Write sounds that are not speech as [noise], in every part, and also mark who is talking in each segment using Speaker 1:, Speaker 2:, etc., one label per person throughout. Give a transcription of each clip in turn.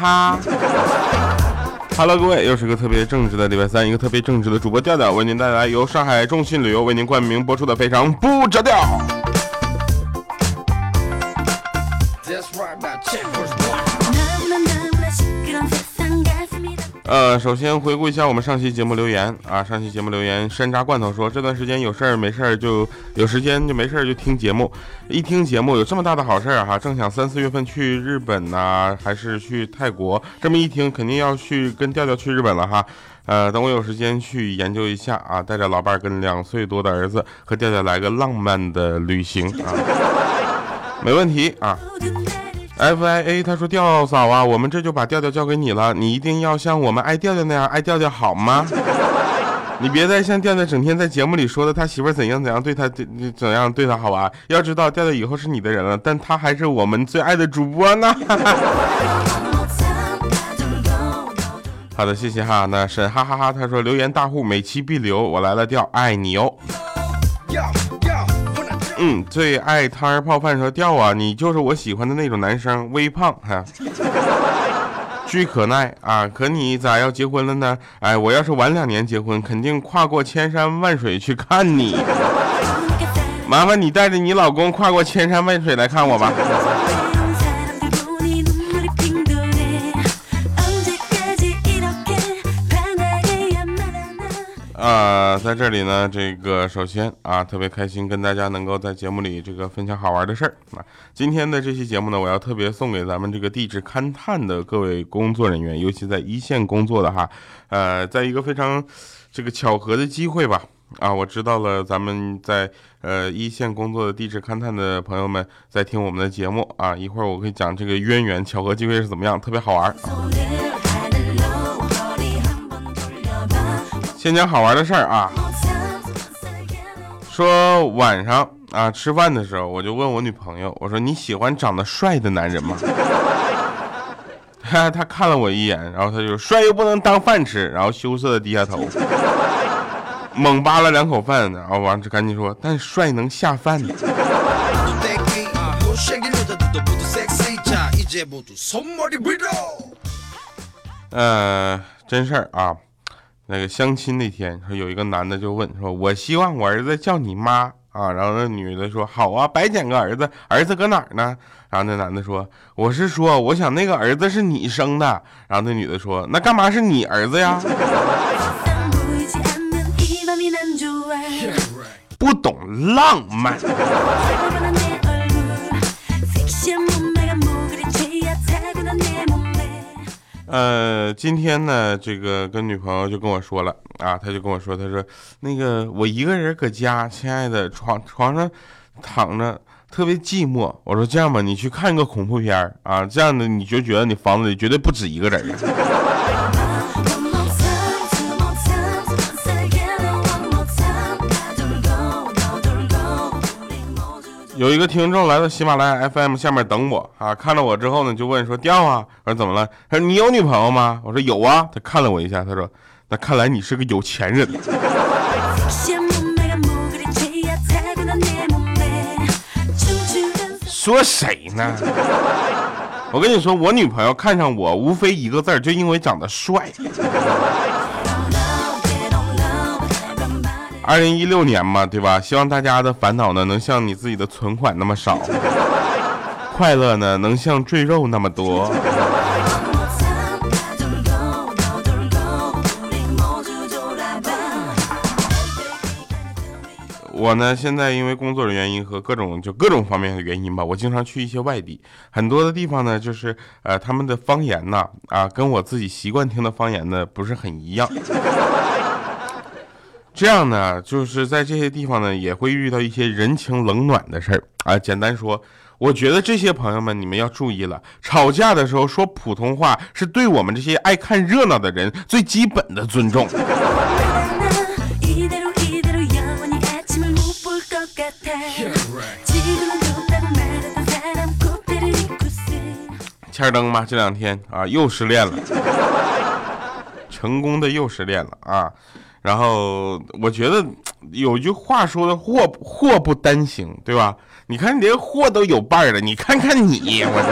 Speaker 1: 哈。哈喽各位，又是个特别正直的礼拜三，一个特别正直的主播调调为您带来由上海众信旅游为您冠名播出的非常不着调。呃，首先回顾一下我们上期节目留言啊，上期节目留言，山楂罐头说这段时间有事儿没事儿就有时间就没事儿就听节目，一听节目有这么大的好事儿哈，正想三四月份去日本呐，还是去泰国，这么一听肯定要去跟调调去日本了哈，呃，等我有时间去研究一下啊，带着老伴儿跟两岁多的儿子和调调来个浪漫的旅行啊，没问题啊。F I A，他说调嫂啊，我们这就把调调交给你了，你一定要像我们爱调调那样爱调调好吗？[laughs] 你别再像调调整天在节目里说的他媳妇怎样怎样对他怎怎样对他好啊！要知道调调以后是你的人了，但他还是我们最爱的主播呢。[laughs] 好的，谢谢哈。那沈哈哈哈，他说留言大户每期必留，我来了调，爱你哦。嗯，最爱摊儿泡饭说掉啊，你就是我喜欢的那种男生，微胖哈，[laughs] 巨可耐啊。可你咋要结婚了呢？哎，我要是晚两年结婚，肯定跨过千山万水去看你。[laughs] 麻烦你带着你老公跨过千山万水来看我吧。啊，在这里呢，这个首先啊，特别开心跟大家能够在节目里这个分享好玩的事儿啊。今天的这期节目呢，我要特别送给咱们这个地质勘探的各位工作人员，尤其在一线工作的哈，呃，在一个非常这个巧合的机会吧，啊，我知道了咱们在呃一线工作的地质勘探的朋友们在听我们的节目啊，一会儿我会讲这个渊源巧合机会是怎么样，特别好玩。先讲好玩的事儿啊，说晚上啊吃饭的时候，我就问我女朋友，我说你喜欢长得帅的男人吗？[laughs] 他他看了我一眼，然后他就帅又不能当饭吃，然后羞涩的低下头，猛扒了两口饭，然后完就赶紧说，但帅能下饭。呃，真事儿啊。那个相亲那天，说有一个男的就问说：“我希望我儿子叫你妈啊。”然后那女的说：“好啊，白捡个儿子，儿子搁哪儿呢？”然后那男的说：“我是说，我想那个儿子是你生的。”然后那女的说：“那干嘛是你儿子呀？” [laughs] 不懂浪漫。[laughs] 呃，今天呢，这个跟女朋友就跟我说了啊，他就跟我说，他说那个我一个人搁家，亲爱的床床上躺着特别寂寞。我说这样吧，你去看一个恐怖片啊，这样的你就觉得你房子里绝对不止一个人。有一个听众来到喜马拉雅 FM 下面等我啊，看到我之后呢，就问说：“调啊？”我说：“怎么了？”他说：“你有女朋友吗？”我说：“有啊。”他看了我一下，他说：“那看来你是个有钱人。”说谁呢？我跟你说，我女朋友看上我，无非一个字就因为长得帅。二零一六年嘛，对吧？希望大家的烦恼呢，能像你自己的存款那么少；[laughs] 快乐呢，能像赘肉那么多。我呢，现在因为工作的原因和各种就各种方面的原因吧，我经常去一些外地，很多的地方呢，就是呃，他们的方言呢，啊，跟我自己习惯听的方言呢，不是很一样。这样呢，就是在这些地方呢，也会遇到一些人情冷暖的事儿啊。简单说，我觉得这些朋友们，你们要注意了，吵架的时候说普通话，是对我们这些爱看热闹的人最基本的尊重。千灯吗？这两天啊，又失恋了，成功的又失恋了啊。然后我觉得有句话说的祸祸不单行，对吧？你看你连祸都有伴儿了，你看看你，我操！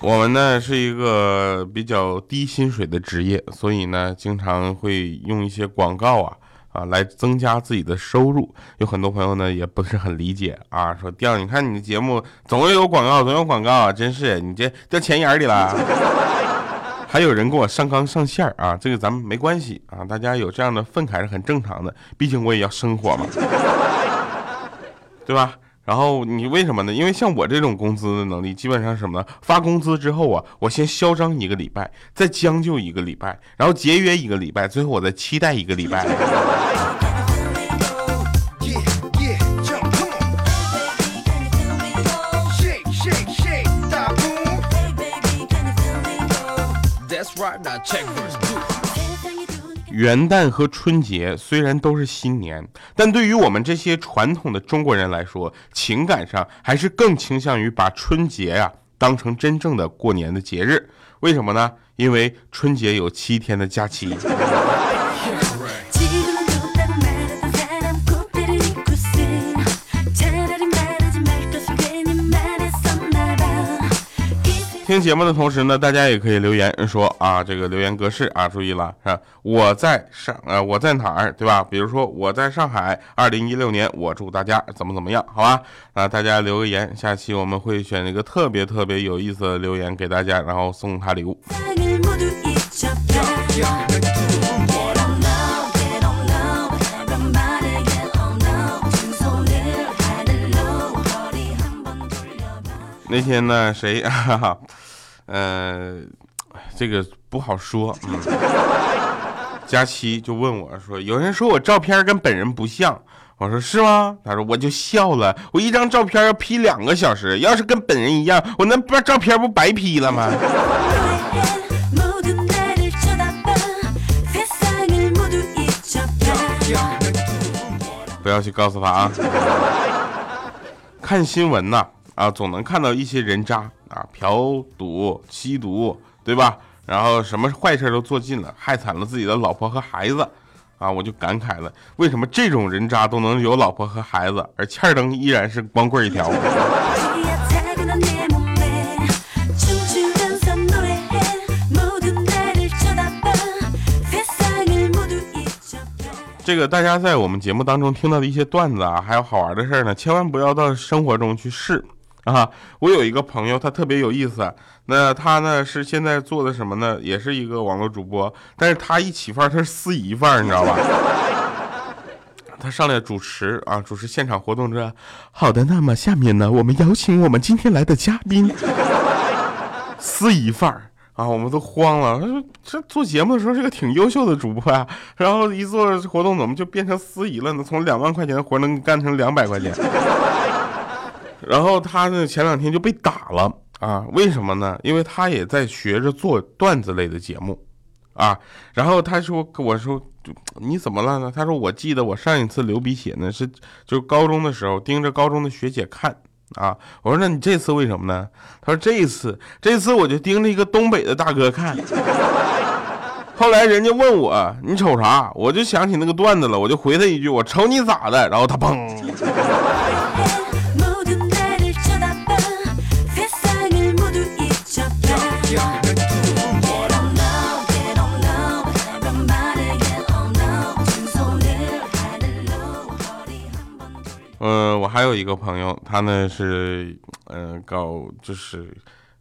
Speaker 1: 我们呢是一个比较低薪水的职业，所以呢经常会用一些广告，啊、啊来增加自己的收入。有很多朋友呢也不是很理解啊，说调你看你的节目总会有广告，总有广告啊，真是你这掉钱眼里了。[laughs] 还有人给我上纲上线啊，这个咱们没关系啊，大家有这样的愤慨是很正常的，毕竟我也要生活嘛，[laughs] 对吧？然后你为什么呢？因为像我这种工资的能力，基本上什么呢？发工资之后啊，我先嚣张一个礼拜，再将就一个礼拜，然后节约一个礼拜，最后我再期待一个礼拜。[laughs] 元旦和春节虽然都是新年，但对于我们这些传统的中国人来说，情感上还是更倾向于把春节呀当成真正的过年的节日。为什么呢？因为春节有七天的假期。听节目的同时呢，大家也可以留言说啊，这个留言格式啊，注意了，是吧？我在上呃，我在哪儿，对吧？比如说我在上海，二零一六年，我祝大家怎么怎么样，好吧？啊大家留个言，下期我们会选一个特别特别有意思的留言给大家，然后送他礼物。那天呢，谁？哈哈，呃，这个不好说。嗯，[laughs] 佳期就问我说：“有人说我照片跟本人不像。”我说：“是吗？”他说：“我就笑了。我一张照片要 P 两个小时，要是跟本人一样，我那不照片不白 P 了吗？”不要去告诉他啊！[laughs] 看新闻呐。啊，总能看到一些人渣啊，嫖赌、吸毒，对吧？然后什么坏事都做尽了，害惨了自己的老婆和孩子，啊，我就感慨了，为什么这种人渣都能有老婆和孩子，而欠儿登依然是光棍一条？这个大家在我们节目当中听到的一些段子啊，还有好玩的事儿呢，千万不要到生活中去试。啊，我有一个朋友，他特别有意思。那他呢是现在做的什么呢？也是一个网络主播，但是他一起范儿，他是司仪范儿，你知道吧？[laughs] 他上来主持啊，主持现场活动。这好的，那么下面呢，我们邀请我们今天来的嘉宾，司仪范儿啊，我们都慌了。他说这做节目的时候是个挺优秀的主播啊，然后一做活动怎么就变成司仪了呢？从两万块钱的活能干成两百块钱。然后他呢，前两天就被打了啊？为什么呢？因为他也在学着做段子类的节目，啊。然后他说：“我说你怎么了呢？”他说：“我记得我上一次流鼻血呢，是就高中的时候盯着高中的学姐看啊。”我说：“那你这次为什么呢？”他说：“这一次，这次我就盯着一个东北的大哥看。[laughs] 后来人家问我你瞅啥，我就想起那个段子了，我就回他一句：我瞅你咋的？然后他砰。”有一个朋友，他呢是，嗯，搞就是，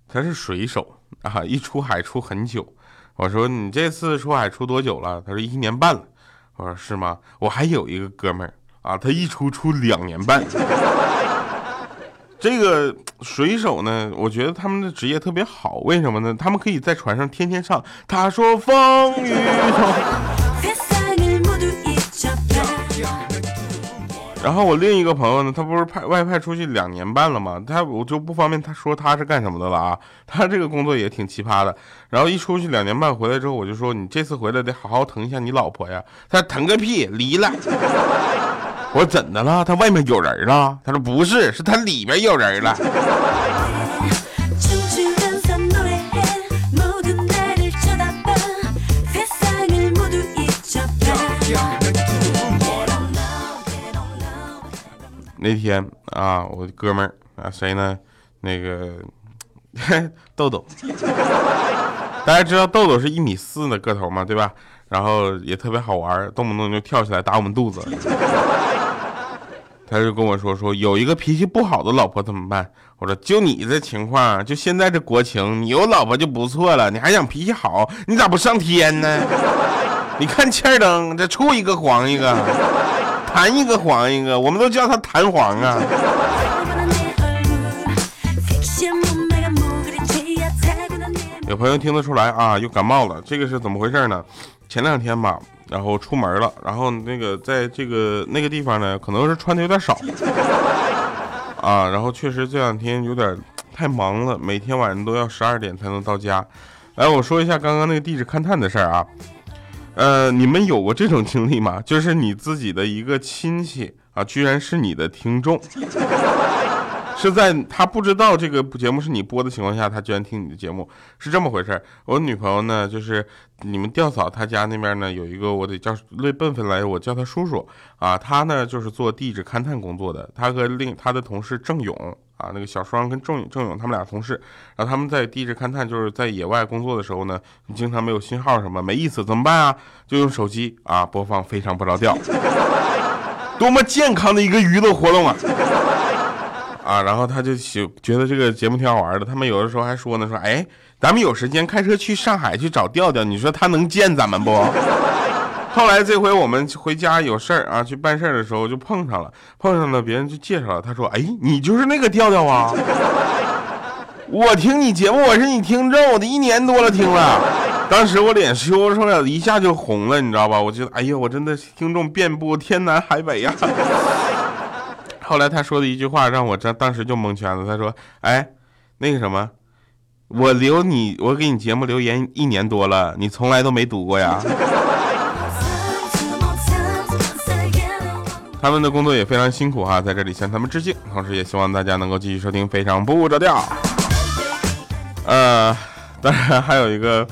Speaker 1: 他是水手啊，一出海出很久。我说你这次出海出多久了？他说一年半了。我说是吗？我还有一个哥们儿啊，他一出出两年半。这个水手呢，我觉得他们的职业特别好，为什么呢？他们可以在船上天天唱。他说风雨中。然后我另一个朋友呢，他不是派外派出去两年半了吗？他我就不方便他说他是干什么的了啊。[laughs] 他这个工作也挺奇葩的。然后一出去两年半回来之后，我就说你这次回来得好好疼一下你老婆呀。他疼个屁，离了。[laughs] 我说怎的了？他外面有人了？他说不是，是他里面有人了。那天啊，我哥们儿啊，谁呢？那个豆豆，大家知道豆豆是一米四的个头嘛？对吧？然后也特别好玩，动不动就跳起来打我们肚子。他就跟我说说有一个脾气不好的老婆怎么办？我说就你这情况，就现在这国情，你有老婆就不错了，你还想脾气好？你咋不上天呢？你看欠儿灯，这处一个黄一个，弹一个黄一个，我们都叫他弹簧啊。有朋友听得出来啊，又感冒了，这个是怎么回事呢？前两天吧。然后出门了，然后那个在这个那个地方呢，可能是穿的有点少 [laughs] 啊。然后确实这两天有点太忙了，每天晚上都要十二点才能到家。来，我说一下刚刚那个地址勘探的事儿啊。呃，你们有过这种经历吗？就是你自己的一个亲戚啊，居然是你的听众。[laughs] 是在他不知道这个节目是你播的情况下，他居然听你的节目，是这么回事儿我女朋友呢，就是你们吊嫂她家那边呢有一个，我得叫论辈分来，我叫他叔叔啊。他呢就是做地质勘探工作的，他和另他的同事郑勇啊，那个小双跟郑郑勇他们俩同事，然后他们在地质勘探就是在野外工作的时候呢，经常没有信号什么没意思，怎么办啊？就用手机啊播放非常不着调，[laughs] 多么健康的一个娱乐活动啊！啊，然后他就喜觉得这个节目挺好玩的。他们有的时候还说呢，说哎，咱们有时间开车去上海去找调调，你说他能见咱们不？后来这回我们回家有事儿啊，去办事儿的时候就碰上了，碰上了别人就介绍了，他说哎，你就是那个调调啊？[laughs] 我听你节目，我是你听众，我都一年多了听了。当时我脸羞出来了，一下就红了，你知道吧？我觉得哎呀，我真的听众遍布天南海北呀。[laughs] 后来他说的一句话让我这当时就蒙圈了。他说：“哎，那个什么，我留你，我给你节目留言一年多了，你从来都没读过呀。[laughs] ”他们的工作也非常辛苦哈，在这里向他们致敬，同时也希望大家能够继续收听《非常不着调》。呃，当然还有一个。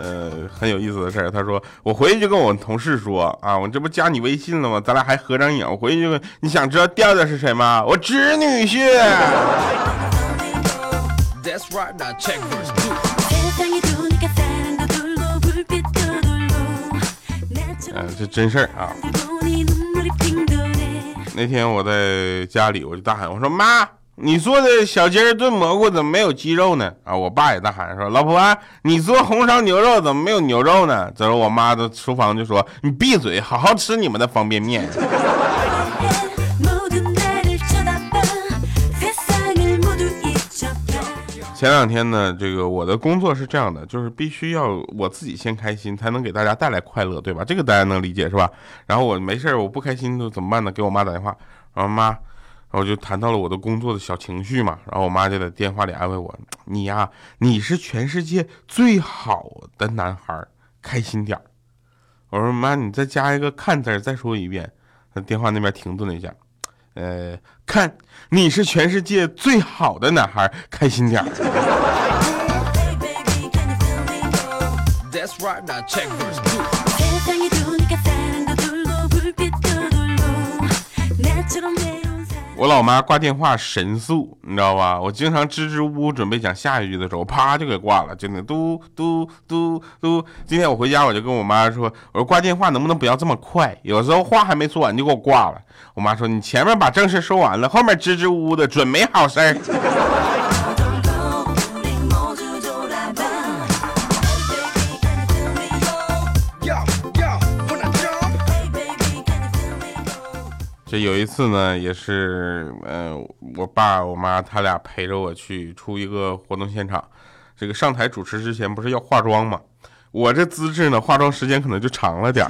Speaker 1: 呃，很有意思的事儿。他说，我回去就跟我同事说啊，我这不加你微信了吗？咱俩还合张影。我回去就问，你想知道调调是谁吗？我侄女婿。嗯，这真事儿啊。那天我在家里，我就大喊，我说妈。你做的小鸡儿炖蘑菇怎么没有鸡肉呢？啊，我爸也大喊说：“老婆，你做红烧牛肉怎么没有牛肉呢？”这时候我妈的厨房就说：“你闭嘴，好好吃你们的方便面。”前两天呢，这个我的工作是这样的，就是必须要我自己先开心，才能给大家带来快乐，对吧？这个大家能理解是吧？然后我没事儿我不开心就怎么办呢？给我妈打电话，然后妈。然后就谈到了我的工作的小情绪嘛，然后我妈就在电话里安慰我：“你呀，你是全世界最好的男孩，开心点儿我说：“妈，你再加一个看字，再说一遍。”电话那边停顿了一下，呃，看，你是全世界最好的男孩，开心点我老妈挂电话神速，你知道吧？我经常支支吾吾准备讲下一句的时候，啪就给挂了，真的嘟嘟嘟嘟。今天我回家我就跟我妈说，我说挂电话能不能不要这么快？有时候话还没说完就给我挂了。我妈说你前面把正事说完了，后面支支吾吾的准没好事儿。这有一次呢，也是，嗯，我爸我妈他俩陪着我去出一个活动现场，这个上台主持之前不是要化妆吗？我这资质呢，化妆时间可能就长了点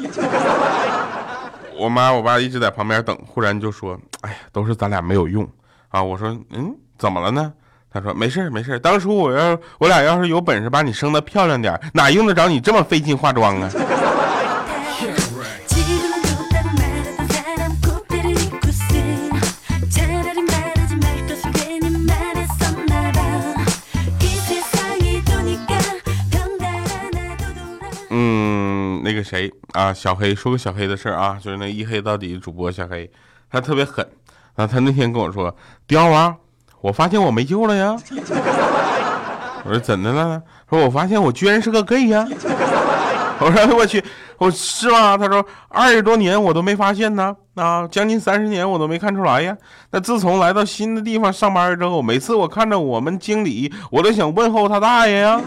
Speaker 1: 我妈我爸一直在旁边等，忽然就说：“哎呀，都是咱俩没有用啊！”我说：“嗯，怎么了呢？”他说：“没事没事当初我要我俩要是有本事把你生的漂亮点，哪用得着你这么费劲化妆啊？”啊，小黑说个小黑的事儿啊，就是那一黑到底的主播小黑，他特别狠啊。他那天跟我说：“雕啊，我发现我没救了呀。[laughs] ”我说怎的了？说我发现我居然是个 gay 呀！[laughs] 我说我去，我是吗？他说二十多年我都没发现呢，啊，将近三十年我都没看出来呀。那自从来到新的地方上班之后，每次我看着我们经理，我都想问候他大爷呀。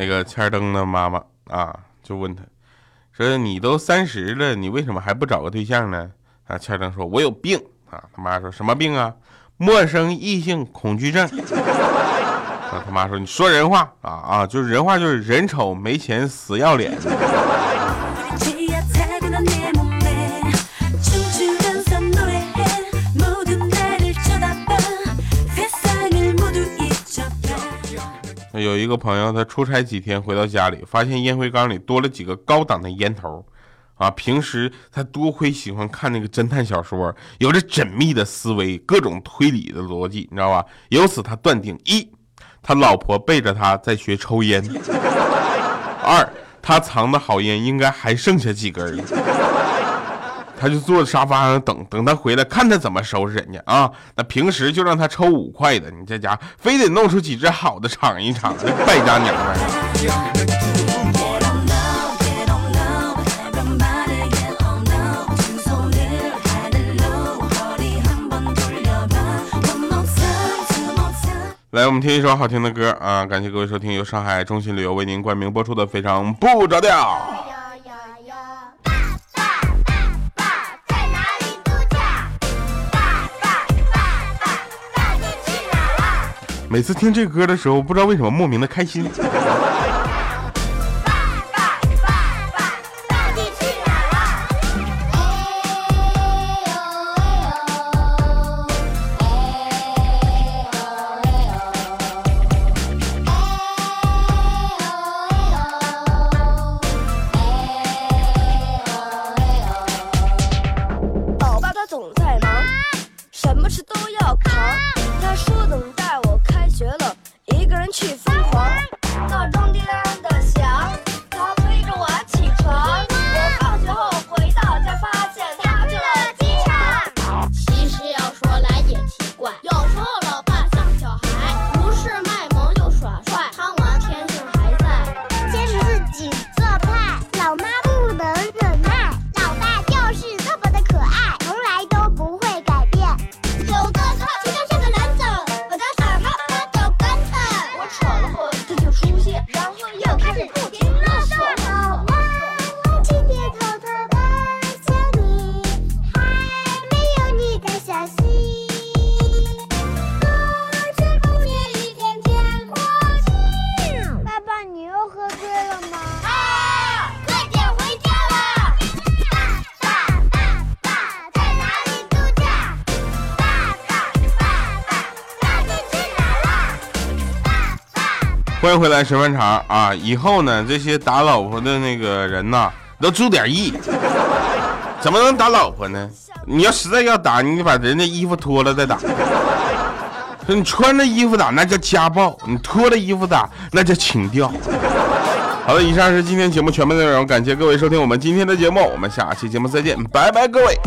Speaker 1: 那个千灯的妈妈啊，就问他，说你都三十了，你为什么还不找个对象呢？啊，千灯说，我有病啊。他妈说什么病啊？陌生异性恐惧症。[laughs] 啊，他妈说，你说人话啊啊，就是人话，就是人丑没钱死要脸。有一个朋友，他出差几天回到家里，发现烟灰缸里多了几个高档的烟头，啊，平时他多亏喜欢看那个侦探小说，有着缜密的思维，各种推理的逻辑，你知道吧？由此他断定：一，他老婆背着他在学抽烟；[laughs] 二，他藏的好烟应该还剩下几根。他就坐在沙发上等，等他回来，看他怎么收拾人家啊！那平时就让他抽五块的，你这家非得弄出几只好的尝一尝，败家娘们儿。来，我们听一首好听的歌啊！感谢各位收听由上海中心旅游为您冠名播出的《非常不着调》。每次听这歌的时候，不知道为什么莫名的开心。欢迎回来，神饭肠啊！以后呢，这些打老婆的那个人呐，都注点意。怎么能打老婆呢？你要实在要打，你把人家衣服脱了再打。你穿着衣服打那叫家暴，你脱了衣服打那叫情调。好了，以上是今天节目全部内容，感谢各位收听我们今天的节目，我们下期节目再见，拜拜，各位。